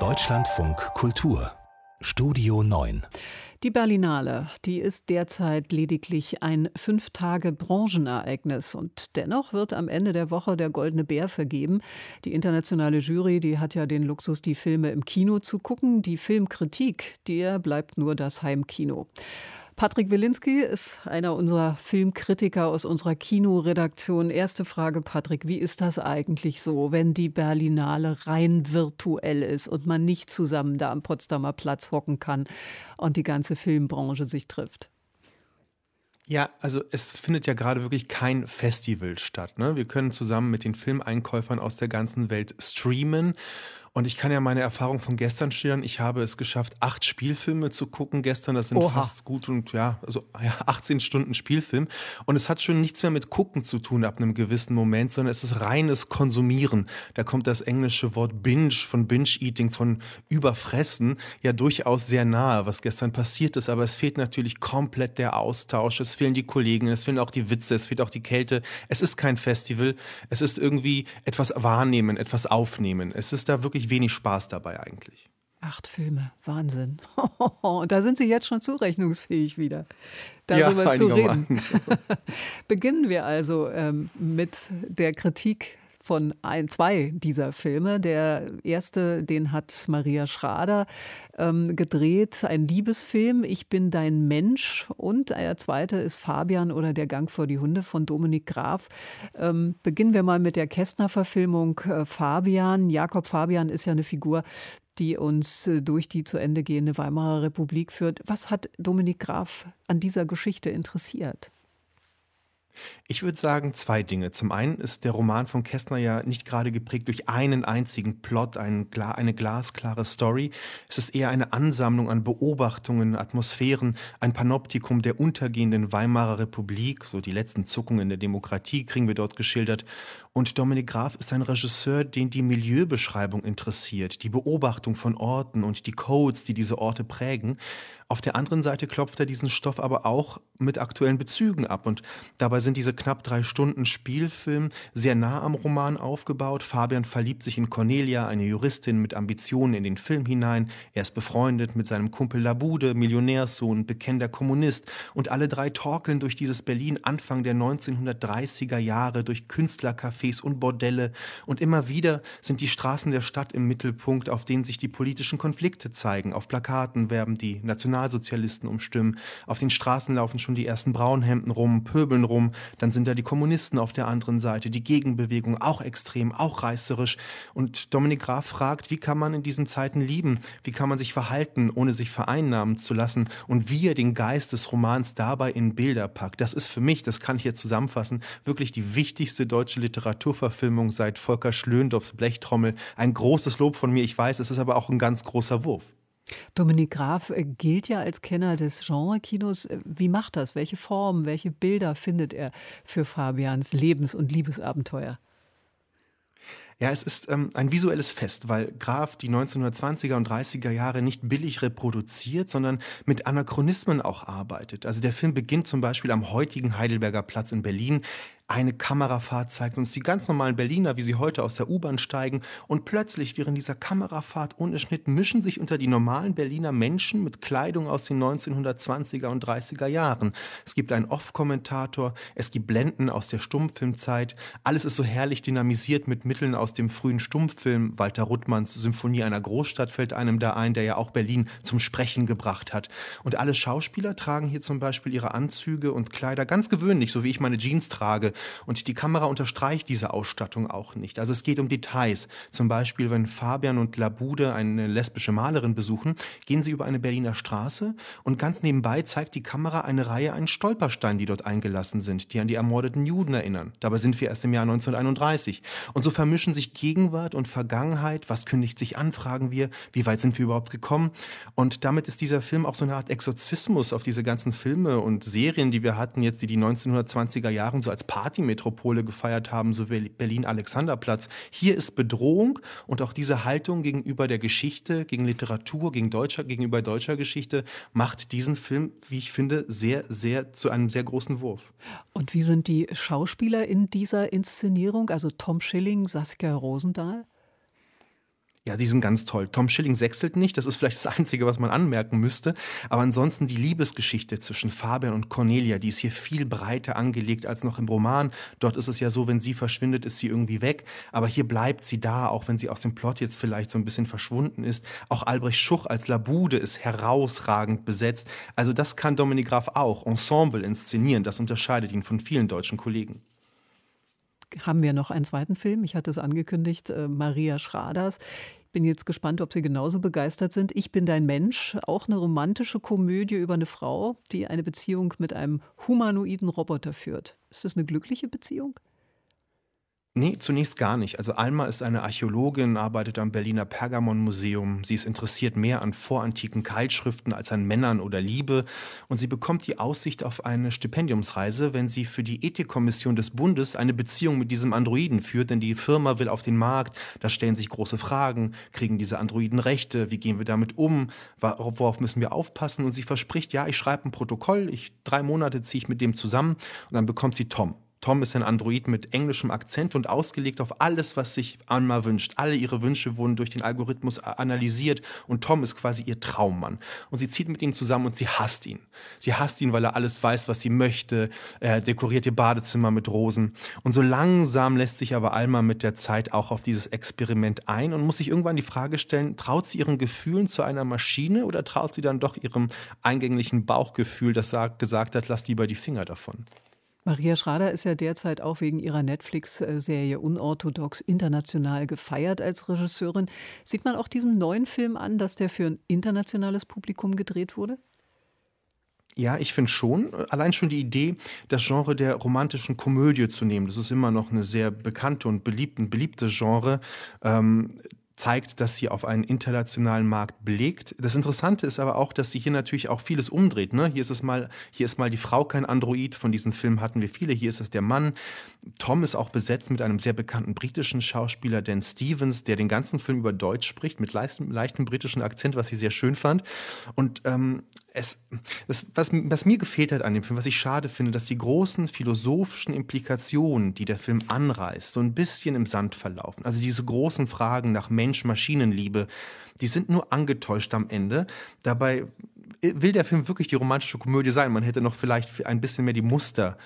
Deutschlandfunk Kultur Studio 9 die Berlinale, die ist derzeit lediglich ein Fünf-Tage-Branchenereignis und dennoch wird am Ende der Woche der Goldene Bär vergeben. Die internationale Jury, die hat ja den Luxus, die Filme im Kino zu gucken. Die Filmkritik, der bleibt nur das Heimkino. Patrick Wilinski ist einer unserer Filmkritiker aus unserer Kinoredaktion. Erste Frage, Patrick, wie ist das eigentlich so, wenn die Berlinale rein virtuell ist und man nicht zusammen da am Potsdamer Platz hocken kann und die ganze Filmbranche sich trifft? Ja, also es findet ja gerade wirklich kein Festival statt. Ne? Wir können zusammen mit den Filmeinkäufern aus der ganzen Welt streamen und ich kann ja meine Erfahrung von gestern schildern. Ich habe es geschafft, acht Spielfilme zu gucken gestern. Das sind Oha. fast gut und ja, also ja, 18 Stunden Spielfilm. Und es hat schon nichts mehr mit Gucken zu tun ab einem gewissen Moment, sondern es ist reines Konsumieren. Da kommt das englische Wort Binge von Binge-Eating, von Überfressen, ja durchaus sehr nahe, was gestern passiert ist. Aber es fehlt natürlich komplett der Austausch. Es fehlen die Kollegen, es fehlen auch die Witze, es fehlt auch die Kälte. Es ist kein Festival. Es ist irgendwie etwas wahrnehmen, etwas aufnehmen. Es ist da wirklich wirklich wenig Spaß dabei eigentlich. Acht Filme, Wahnsinn. da sind Sie jetzt schon zurechnungsfähig wieder, darüber ja, zu reden. Beginnen wir also ähm, mit der Kritik von ein, zwei dieser Filme. Der erste, den hat Maria Schrader ähm, gedreht, ein Liebesfilm, Ich bin dein Mensch. Und der zweite ist Fabian oder Der Gang vor die Hunde von Dominik Graf. Ähm, beginnen wir mal mit der Kästner-Verfilmung äh, Fabian. Jakob Fabian ist ja eine Figur, die uns äh, durch die zu Ende gehende Weimarer Republik führt. Was hat Dominik Graf an dieser Geschichte interessiert? Ich würde sagen zwei Dinge. Zum einen ist der Roman von Kästner ja nicht gerade geprägt durch einen einzigen Plot, ein, eine glasklare Story. Es ist eher eine Ansammlung an Beobachtungen, Atmosphären, ein Panoptikum der untergehenden Weimarer Republik, so die letzten Zuckungen der Demokratie kriegen wir dort geschildert. Und Dominik Graf ist ein Regisseur, den die Milieubeschreibung interessiert, die Beobachtung von Orten und die Codes, die diese Orte prägen. Auf der anderen Seite klopft er diesen Stoff aber auch mit aktuellen Bezügen ab. Und dabei sind diese knapp drei Stunden Spielfilm sehr nah am Roman aufgebaut. Fabian verliebt sich in Cornelia, eine Juristin mit Ambitionen in den Film hinein. Er ist befreundet mit seinem Kumpel Labude, Millionärssohn, bekennender Kommunist. Und alle drei torkeln durch dieses Berlin Anfang der 1930er Jahre, durch Künstlercafés und Bordelle. Und immer wieder sind die Straßen der Stadt im Mittelpunkt, auf denen sich die politischen Konflikte zeigen. Auf Plakaten werben die Nationalsozialisten um Stimmen. Auf den Straßen laufen schon die ersten Braunhemden rum, pöbeln rum. Dann sind da die Kommunisten auf der anderen Seite, die Gegenbewegung, auch extrem, auch reißerisch. Und Dominik Graf fragt, wie kann man in diesen Zeiten lieben? Wie kann man sich verhalten, ohne sich vereinnahmen zu lassen? Und wie er den Geist des Romans dabei in Bilder packt. Das ist für mich, das kann ich hier zusammenfassen, wirklich die wichtigste deutsche Literaturverfilmung seit Volker Schlöndorffs Blechtrommel. Ein großes Lob von mir, ich weiß, es ist aber auch ein ganz großer Wurf. Dominik Graf äh, gilt ja als Kenner des Genre-Kinos. Äh, wie macht das? Welche Formen, welche Bilder findet er für Fabians Lebens- und Liebesabenteuer? Ja, es ist ähm, ein visuelles Fest, weil Graf die 1920er und 30er Jahre nicht billig reproduziert, sondern mit Anachronismen auch arbeitet. Also der Film beginnt zum Beispiel am heutigen Heidelberger Platz in Berlin. Eine Kamerafahrt zeigt uns die ganz normalen Berliner, wie sie heute aus der U-Bahn steigen. Und plötzlich während dieser Kamerafahrt ohne Schnitt mischen sich unter die normalen Berliner Menschen mit Kleidung aus den 1920er und 30er Jahren. Es gibt einen Off-Kommentator, es gibt Blenden aus der Stummfilmzeit. Alles ist so herrlich dynamisiert mit Mitteln aus dem frühen Stummfilm. Walter Ruttmanns Symphonie einer Großstadt fällt einem da ein, der ja auch Berlin zum Sprechen gebracht hat. Und alle Schauspieler tragen hier zum Beispiel ihre Anzüge und Kleider ganz gewöhnlich, so wie ich meine Jeans trage. Und die Kamera unterstreicht diese Ausstattung auch nicht. Also es geht um Details. Zum Beispiel, wenn Fabian und Labude eine lesbische Malerin besuchen, gehen sie über eine Berliner Straße und ganz nebenbei zeigt die Kamera eine Reihe an Stolpersteinen, die dort eingelassen sind, die an die ermordeten Juden erinnern. Dabei sind wir erst im Jahr 1931. Und so vermischen sich Gegenwart und Vergangenheit. Was kündigt sich an, fragen wir. Wie weit sind wir überhaupt gekommen? Und damit ist dieser Film auch so eine Art Exorzismus auf diese ganzen Filme und Serien, die wir hatten, jetzt die die 1920er Jahren so als Party Partymetropole gefeiert haben, so wie Berlin-Alexanderplatz. Hier ist Bedrohung und auch diese Haltung gegenüber der Geschichte, gegen Literatur, gegen deutscher, gegenüber deutscher Geschichte macht diesen Film, wie ich finde, sehr, sehr zu einem sehr großen Wurf. Und wie sind die Schauspieler in dieser Inszenierung, also Tom Schilling, Saskia Rosendahl? Ja, die sind ganz toll. Tom Schilling sechselt nicht, das ist vielleicht das Einzige, was man anmerken müsste. Aber ansonsten die Liebesgeschichte zwischen Fabian und Cornelia, die ist hier viel breiter angelegt als noch im Roman. Dort ist es ja so, wenn sie verschwindet, ist sie irgendwie weg. Aber hier bleibt sie da, auch wenn sie aus dem Plot jetzt vielleicht so ein bisschen verschwunden ist. Auch Albrecht Schuch als Labude ist herausragend besetzt. Also das kann Dominik Graf auch, Ensemble inszenieren. Das unterscheidet ihn von vielen deutschen Kollegen haben wir noch einen zweiten Film. Ich hatte es angekündigt, äh, Maria Schraders. Ich bin jetzt gespannt, ob Sie genauso begeistert sind. Ich bin dein Mensch, auch eine romantische Komödie über eine Frau, die eine Beziehung mit einem humanoiden Roboter führt. Ist das eine glückliche Beziehung? Nee, zunächst gar nicht. Also Alma ist eine Archäologin, arbeitet am Berliner Pergamon-Museum. Sie ist interessiert mehr an vorantiken Keilschriften als an Männern oder Liebe. Und sie bekommt die Aussicht auf eine Stipendiumsreise, wenn sie für die Ethikkommission des Bundes eine Beziehung mit diesem Androiden führt. Denn die Firma will auf den Markt. Da stellen sich große Fragen. Kriegen diese Androiden Rechte? Wie gehen wir damit um? Worauf müssen wir aufpassen? Und sie verspricht, ja, ich schreibe ein Protokoll. Ich, drei Monate ziehe ich mit dem zusammen. Und dann bekommt sie Tom. Tom ist ein Android mit englischem Akzent und ausgelegt auf alles, was sich Anma wünscht. Alle ihre Wünsche wurden durch den Algorithmus analysiert und Tom ist quasi ihr Traummann. Und sie zieht mit ihm zusammen und sie hasst ihn. Sie hasst ihn, weil er alles weiß, was sie möchte. Er dekoriert ihr Badezimmer mit Rosen. Und so langsam lässt sich aber Alma mit der Zeit auch auf dieses Experiment ein und muss sich irgendwann die Frage stellen, traut sie ihren Gefühlen zu einer Maschine oder traut sie dann doch ihrem eingänglichen Bauchgefühl, das gesagt hat, lass lieber die Finger davon? Maria Schrader ist ja derzeit auch wegen ihrer Netflix-Serie Unorthodox international gefeiert als Regisseurin. Sieht man auch diesem neuen Film an, dass der für ein internationales Publikum gedreht wurde? Ja, ich finde schon. Allein schon die Idee, das Genre der romantischen Komödie zu nehmen, das ist immer noch eine sehr bekannte und beliebte, beliebte Genre. Ähm, zeigt, dass sie auf einen internationalen Markt belegt. Das Interessante ist aber auch, dass sie hier natürlich auch vieles umdreht. Ne? Hier ist es mal, hier ist mal die Frau kein Android. Von diesen Filmen hatten wir viele. Hier ist es der Mann. Tom ist auch besetzt mit einem sehr bekannten britischen Schauspieler, Dan Stevens, der den ganzen Film über Deutsch spricht, mit leichtem, leichtem britischen Akzent, was ich sehr schön fand. Und ähm, es, das, was, was, mir gefehlt hat an dem Film, was ich schade finde, dass die großen philosophischen Implikationen, die der Film anreißt, so ein bisschen im Sand verlaufen. Also diese großen Fragen nach Mensch-Maschinen-Liebe, die sind nur angetäuscht am Ende. Dabei will der Film wirklich die romantische Komödie sein. Man hätte noch vielleicht ein bisschen mehr die Muster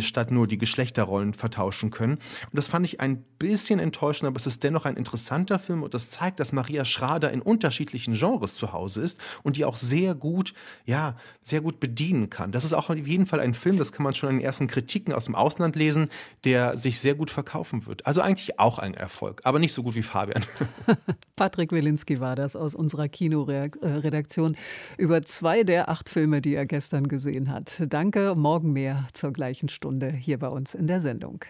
statt nur die Geschlechterrollen vertauschen können. Und das fand ich ein bisschen enttäuschend, aber es ist dennoch ein interessanter Film und das zeigt, dass Maria Schrader in unterschiedlichen Genres zu Hause ist und die auch sehr gut, ja, sehr gut bedienen kann. Das ist auch auf jeden Fall ein Film, das kann man schon in den ersten Kritiken aus dem Ausland lesen, der sich sehr gut verkaufen wird. Also eigentlich auch ein Erfolg, aber nicht so gut wie Fabian. Patrick Wilinski war das aus unserer Kinoredaktion über zwei der acht Filme, die er gestern gesehen hat. Danke, morgen mehr zur gleichen Stunde hier bei uns in der Sendung.